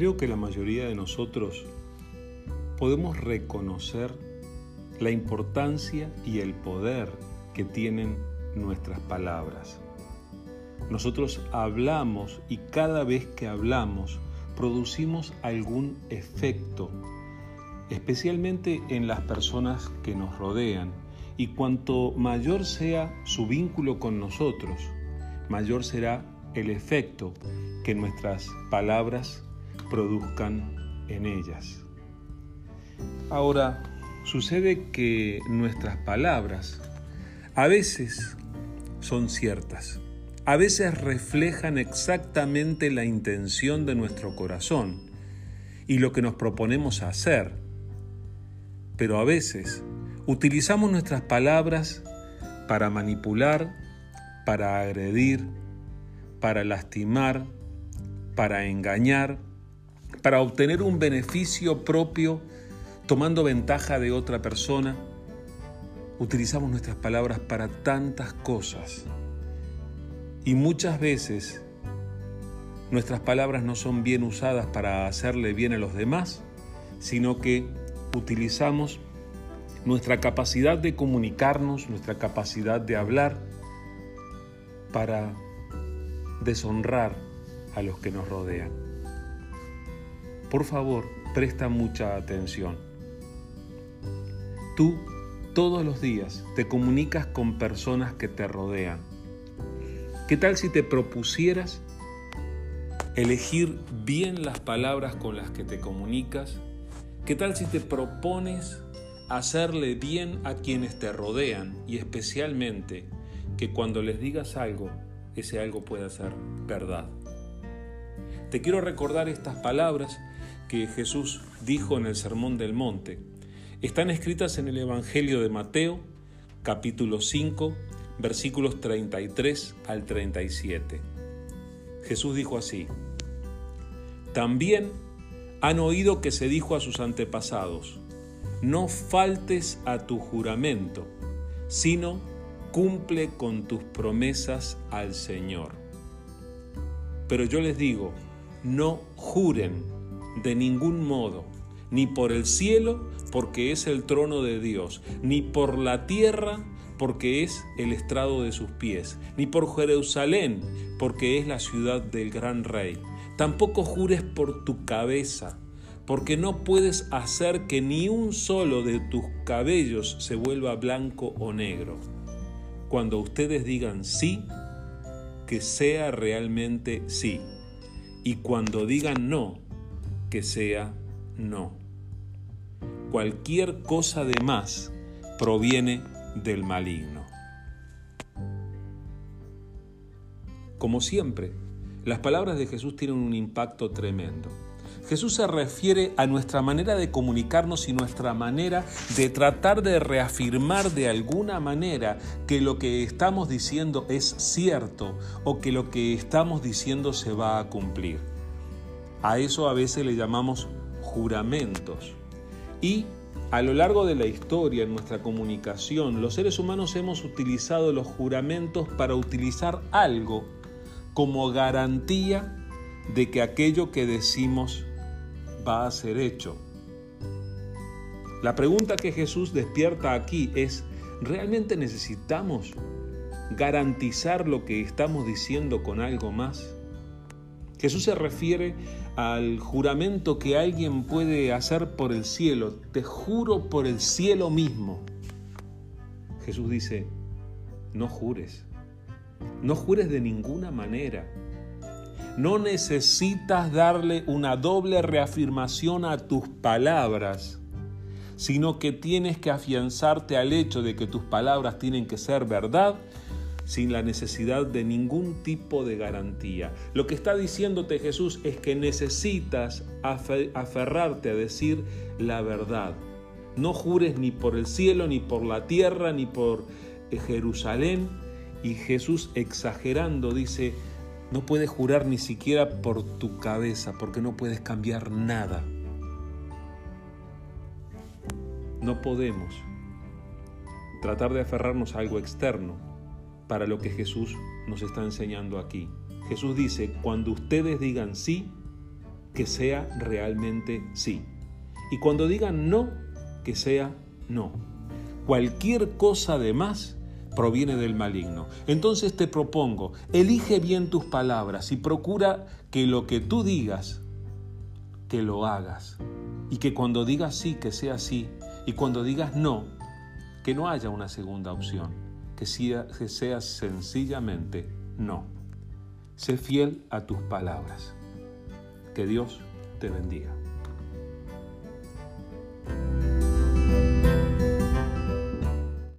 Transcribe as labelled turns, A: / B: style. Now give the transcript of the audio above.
A: Creo que la mayoría de nosotros podemos reconocer la importancia y el poder que tienen nuestras palabras. Nosotros hablamos y cada vez que hablamos producimos algún efecto, especialmente en las personas que nos rodean. Y cuanto mayor sea su vínculo con nosotros, mayor será el efecto que nuestras palabras produzcan en ellas. Ahora, sucede que nuestras palabras a veces son ciertas, a veces reflejan exactamente la intención de nuestro corazón y lo que nos proponemos hacer, pero a veces utilizamos nuestras palabras para manipular, para agredir, para lastimar, para engañar, para obtener un beneficio propio tomando ventaja de otra persona. Utilizamos nuestras palabras para tantas cosas y muchas veces nuestras palabras no son bien usadas para hacerle bien a los demás, sino que utilizamos nuestra capacidad de comunicarnos, nuestra capacidad de hablar para deshonrar a los que nos rodean. Por favor, presta mucha atención. Tú todos los días te comunicas con personas que te rodean. ¿Qué tal si te propusieras elegir bien las palabras con las que te comunicas? ¿Qué tal si te propones hacerle bien a quienes te rodean y especialmente que cuando les digas algo, ese algo pueda ser verdad? Te quiero recordar estas palabras que Jesús dijo en el Sermón del Monte. Están escritas en el Evangelio de Mateo, capítulo 5, versículos 33 al 37. Jesús dijo así, También han oído que se dijo a sus antepasados, no faltes a tu juramento, sino cumple con tus promesas al Señor. Pero yo les digo, no juren de ningún modo, ni por el cielo, porque es el trono de Dios, ni por la tierra, porque es el estrado de sus pies, ni por Jerusalén, porque es la ciudad del gran rey. Tampoco jures por tu cabeza, porque no puedes hacer que ni un solo de tus cabellos se vuelva blanco o negro. Cuando ustedes digan sí, que sea realmente sí. Y cuando digan no, que sea no. Cualquier cosa de más proviene del maligno. Como siempre, las palabras de Jesús tienen un impacto tremendo. Jesús se refiere a nuestra manera de comunicarnos y nuestra manera de tratar de reafirmar de alguna manera que lo que estamos diciendo es cierto o que lo que estamos diciendo se va a cumplir. A eso a veces le llamamos juramentos. Y a lo largo de la historia, en nuestra comunicación, los seres humanos hemos utilizado los juramentos para utilizar algo como garantía de que aquello que decimos va a ser hecho. La pregunta que Jesús despierta aquí es, ¿realmente necesitamos garantizar lo que estamos diciendo con algo más? Jesús se refiere al juramento que alguien puede hacer por el cielo. Te juro por el cielo mismo. Jesús dice, no jures. No jures de ninguna manera. No necesitas darle una doble reafirmación a tus palabras, sino que tienes que afianzarte al hecho de que tus palabras tienen que ser verdad sin la necesidad de ningún tipo de garantía. Lo que está diciéndote Jesús es que necesitas aferrarte a decir la verdad. No jures ni por el cielo, ni por la tierra, ni por eh, Jerusalén. Y Jesús exagerando dice, no puedes jurar ni siquiera por tu cabeza, porque no puedes cambiar nada. No podemos tratar de aferrarnos a algo externo para lo que Jesús nos está enseñando aquí. Jesús dice, cuando ustedes digan sí, que sea realmente sí. Y cuando digan no, que sea no. Cualquier cosa de más proviene del maligno. Entonces te propongo, elige bien tus palabras y procura que lo que tú digas, que lo hagas. Y que cuando digas sí, que sea sí. Y cuando digas no, que no haya una segunda opción, que sea, sea sencillamente no. Sé fiel a tus palabras. Que Dios te bendiga.